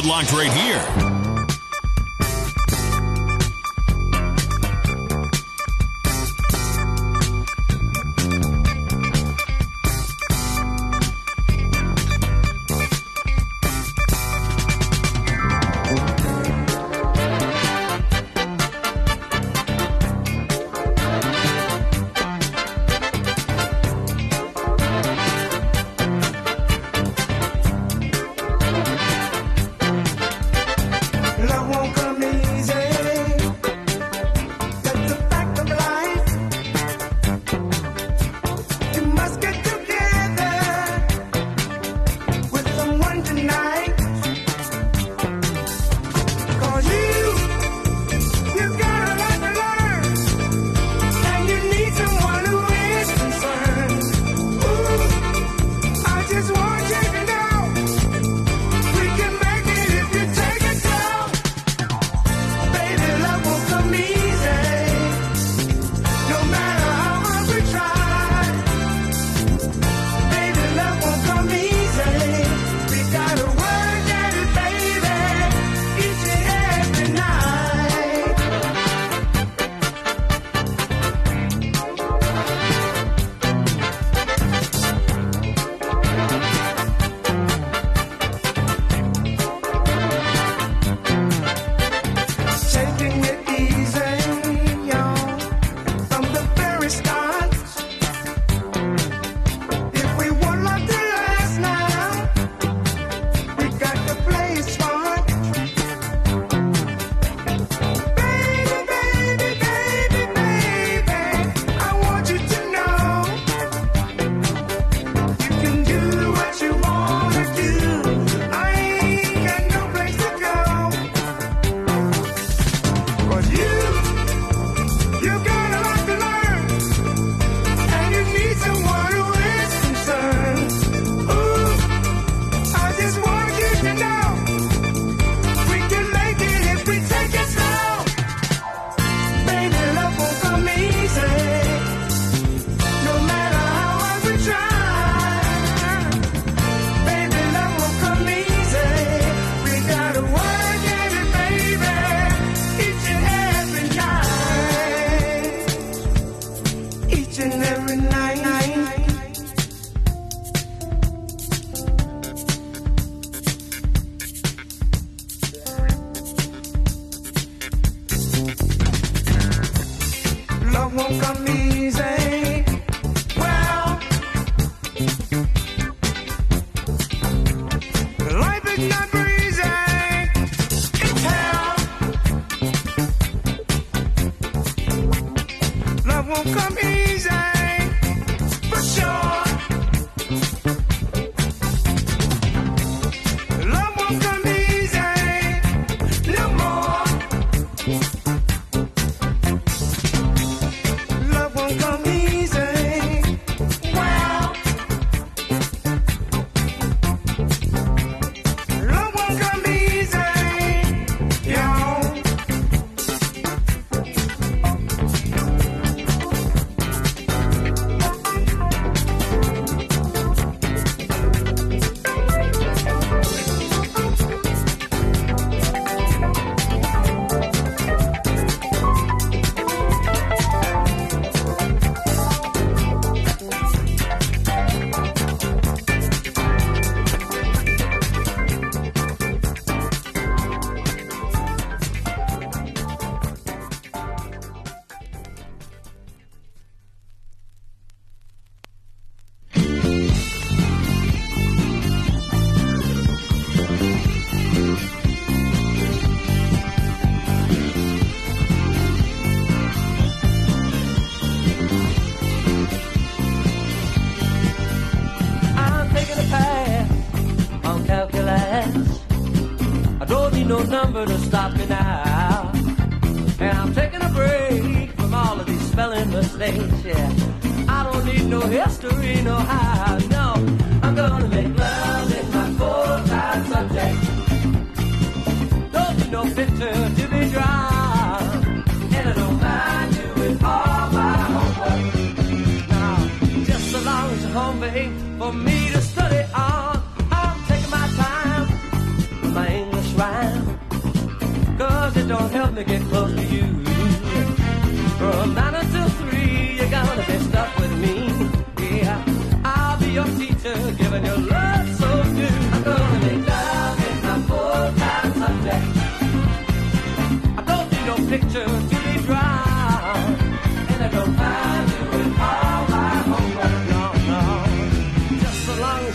it locked right here.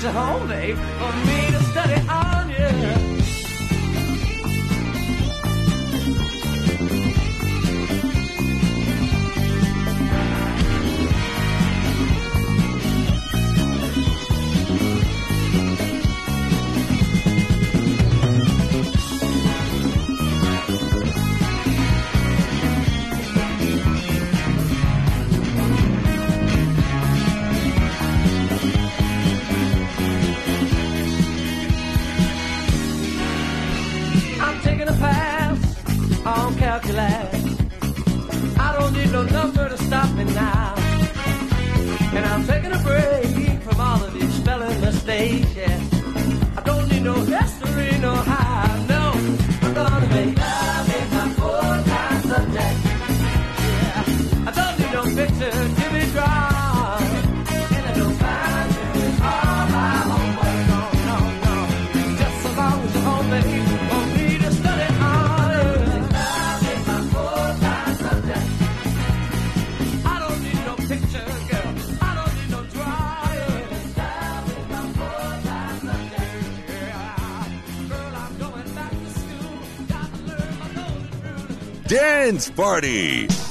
a whole day for me to study all. Friends Party.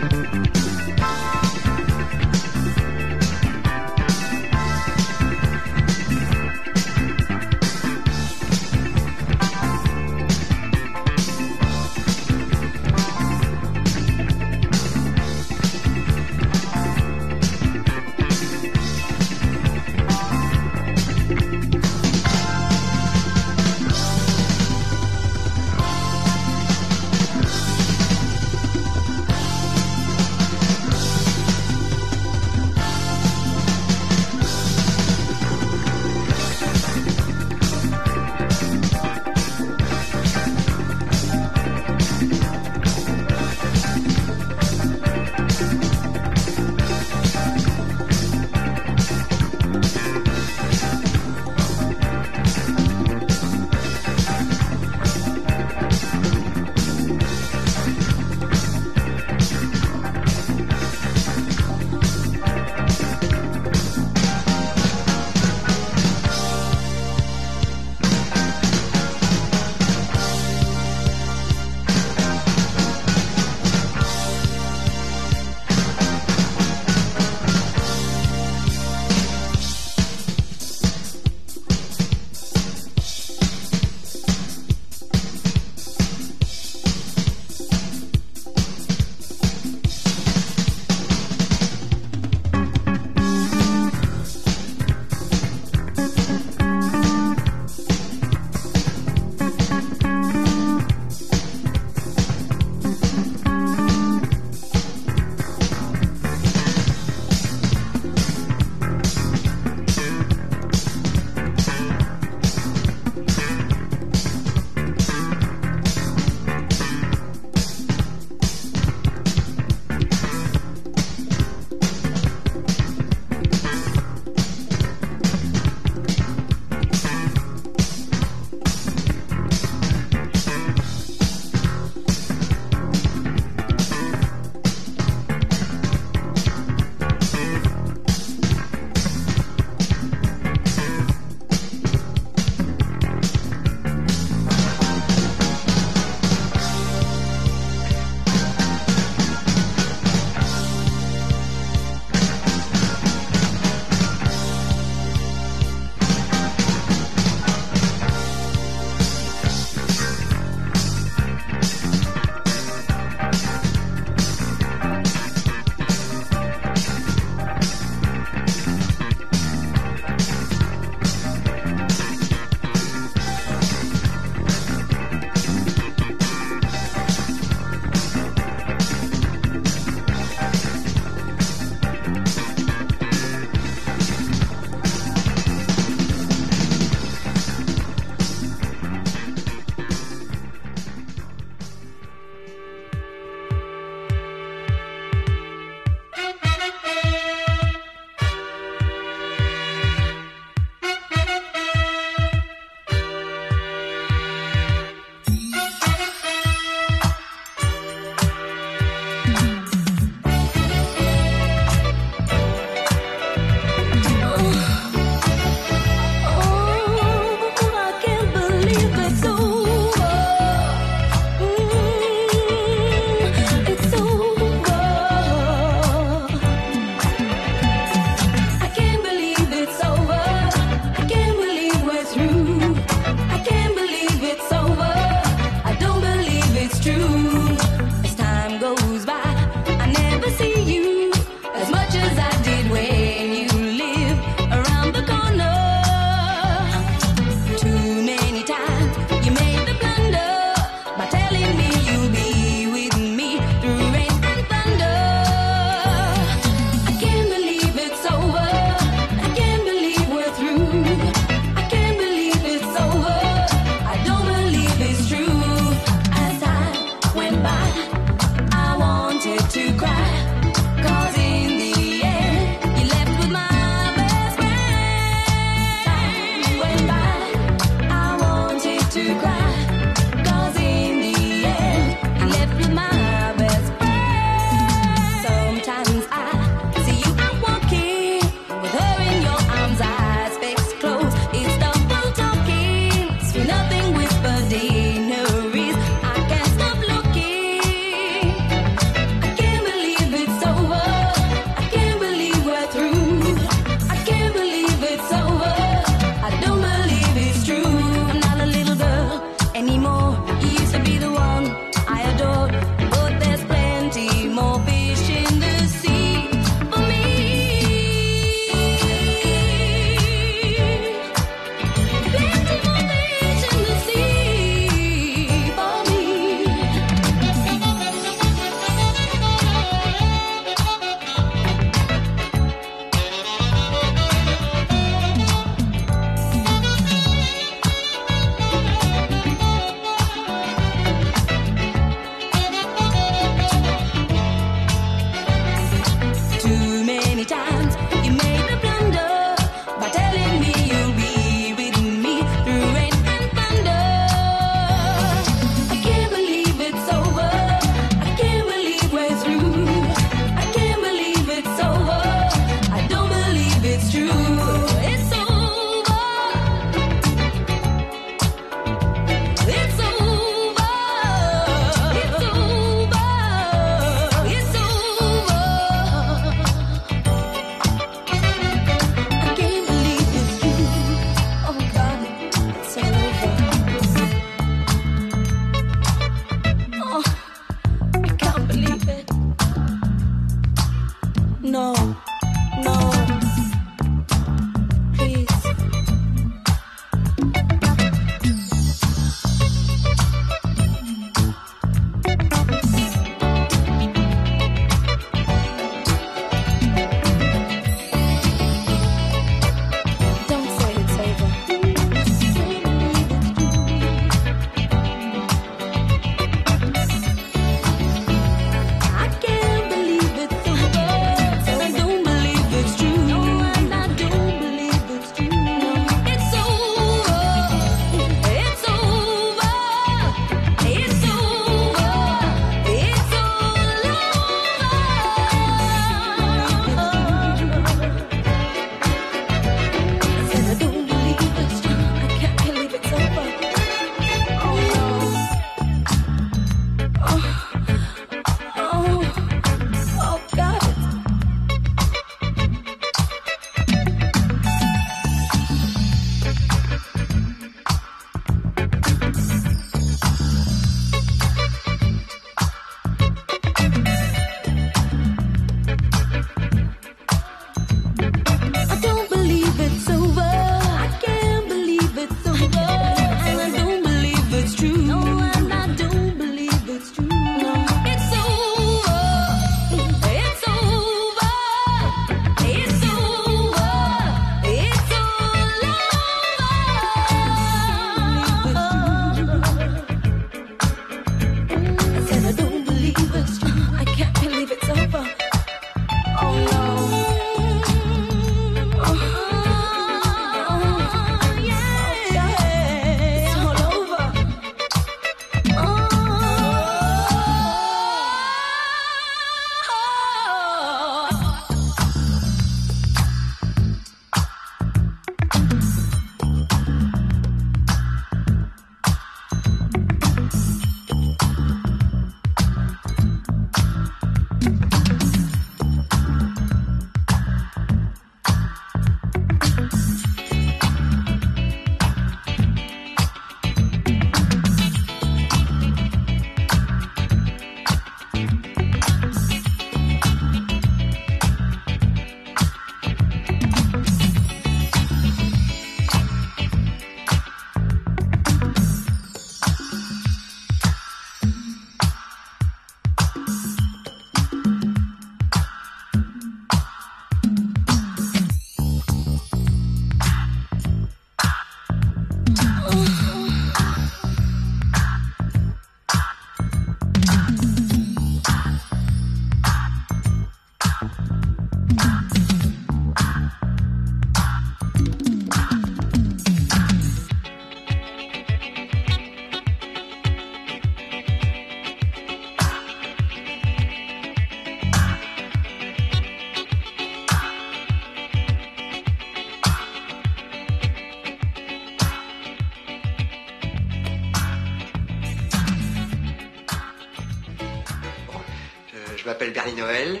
Noël.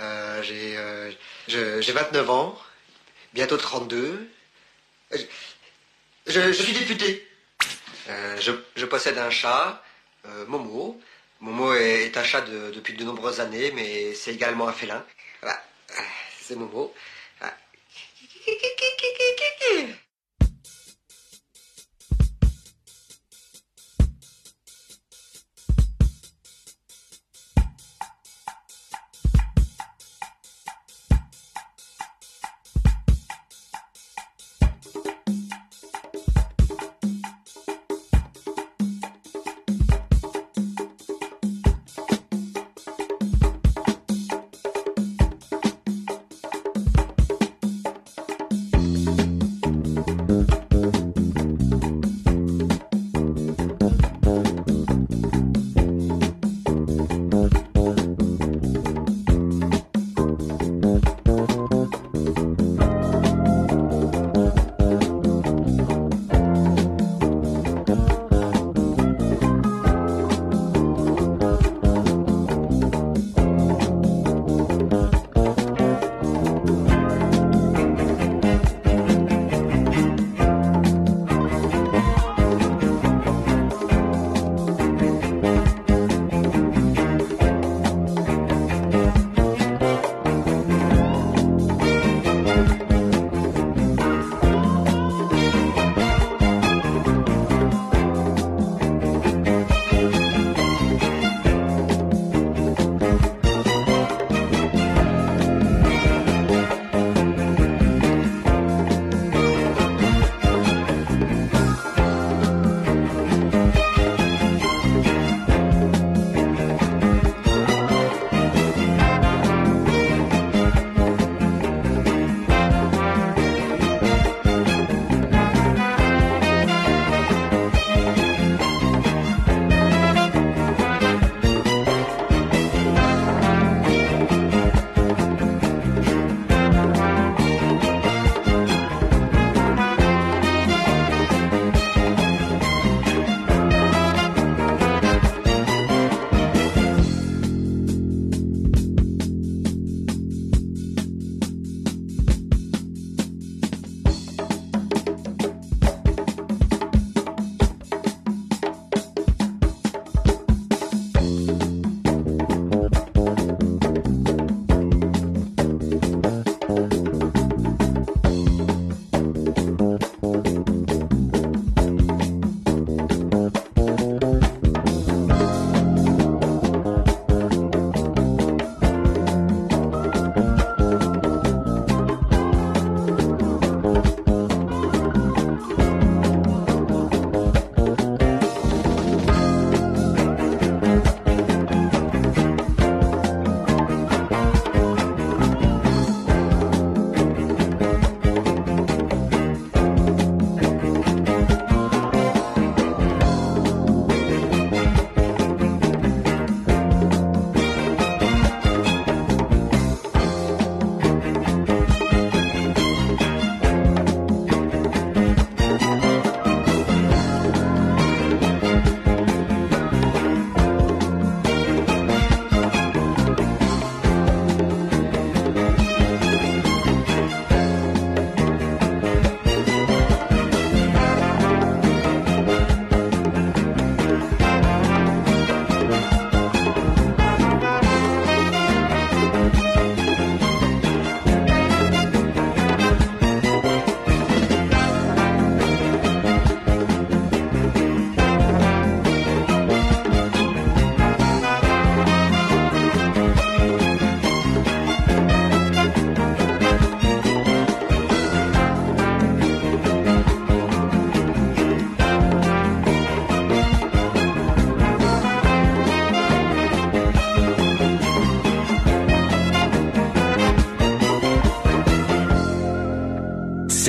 Euh, j'ai, euh, je- j'ai 29 ans, bientôt 32. Euh, Je, je suis député. Euh, je, je possède un chat, euh, Momo. Momo est, un chat de- depuis de nombreuses années, mais c'est également un félin. Voilà, Euh, c'est Momo. Ah.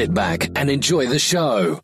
Sit back and enjoy the show.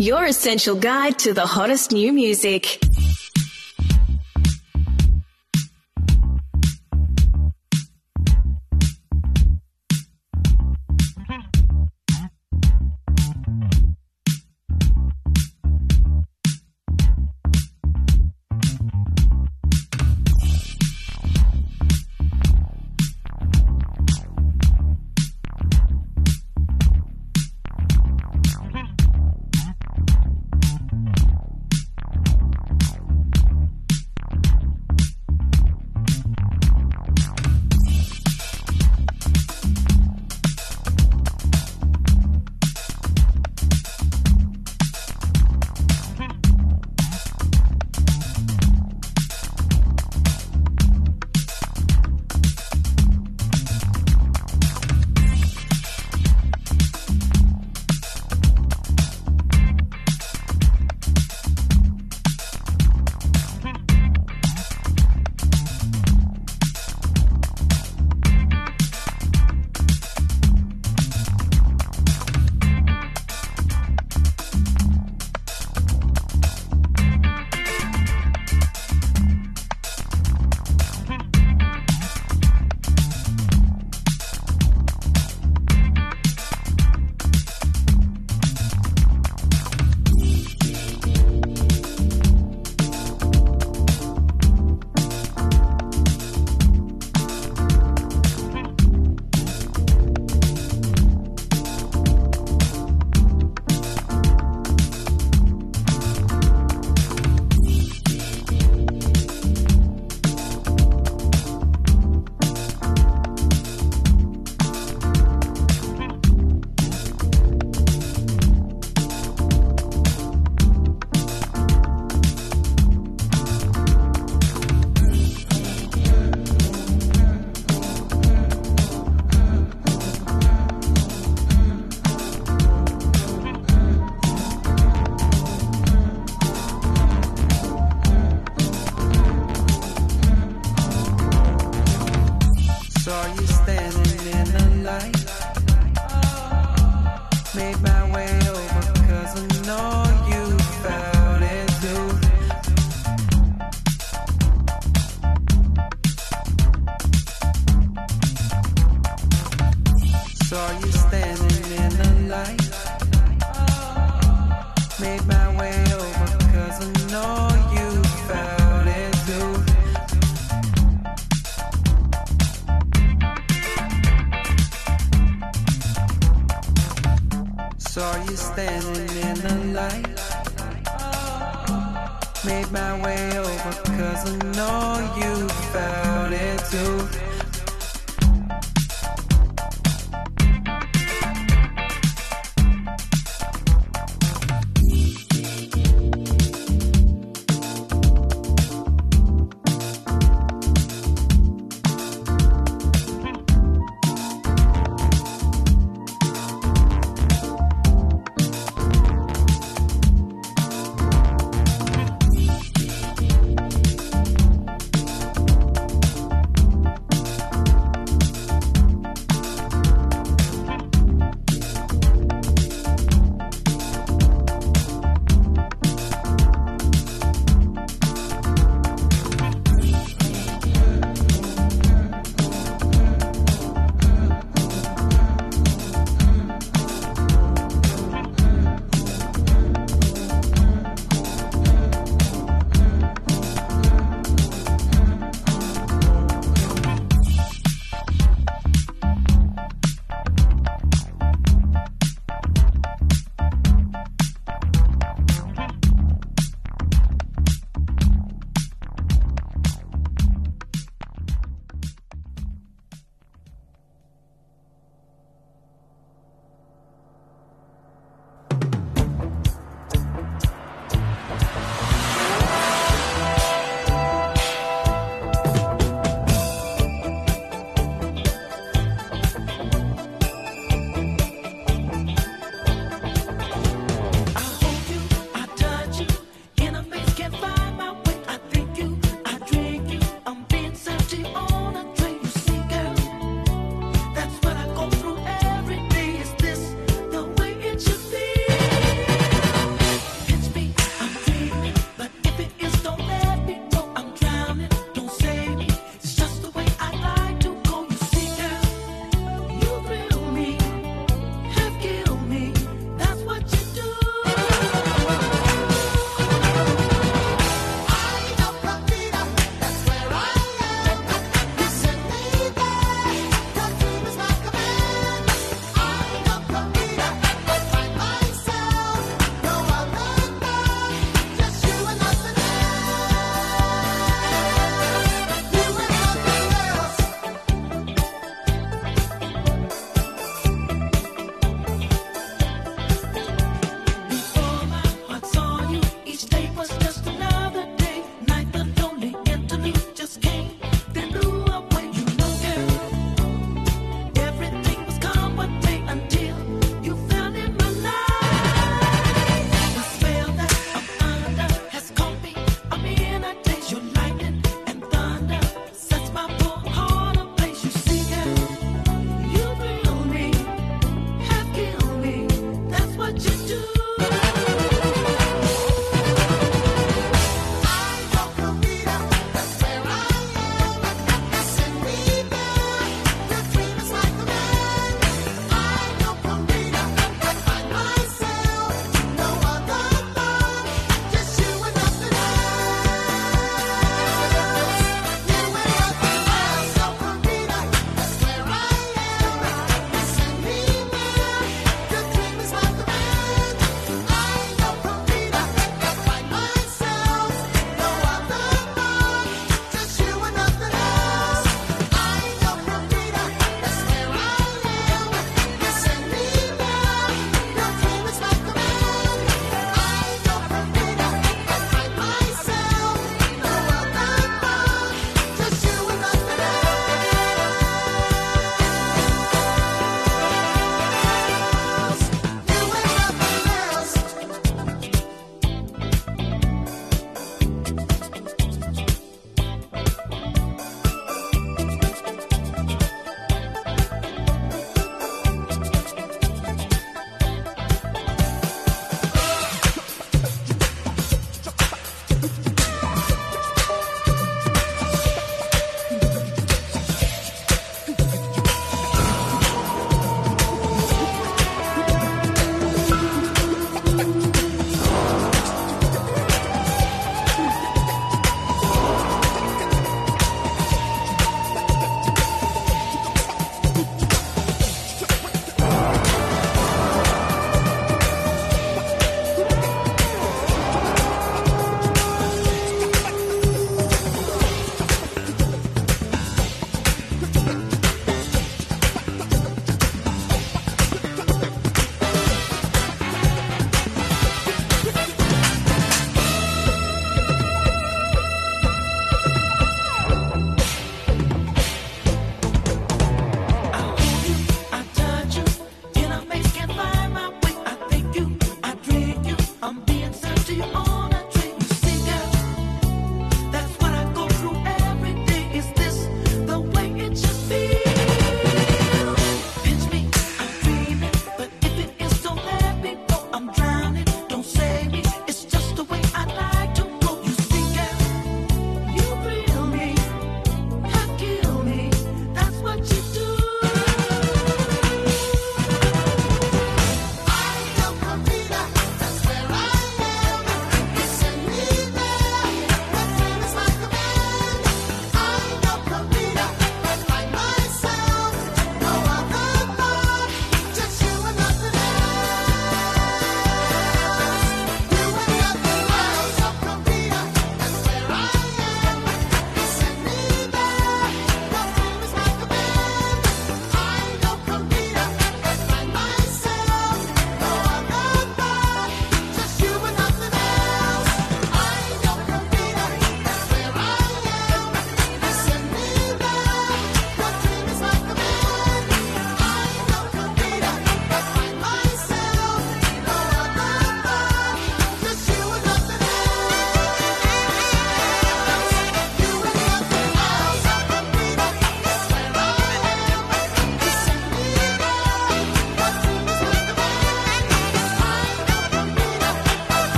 Your essential guide to the hottest new music.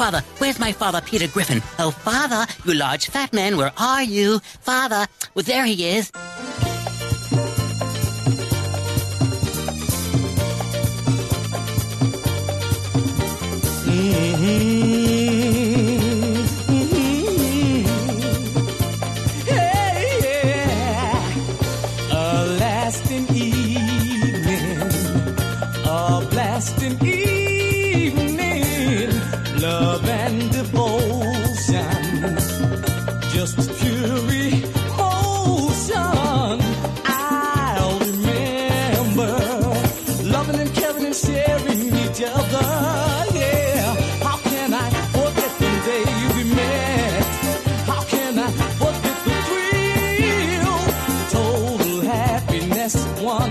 Father, where's my father, Peter Griffin? Oh, Father, you large fat man, where are you? Father, well, there he is.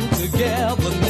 together.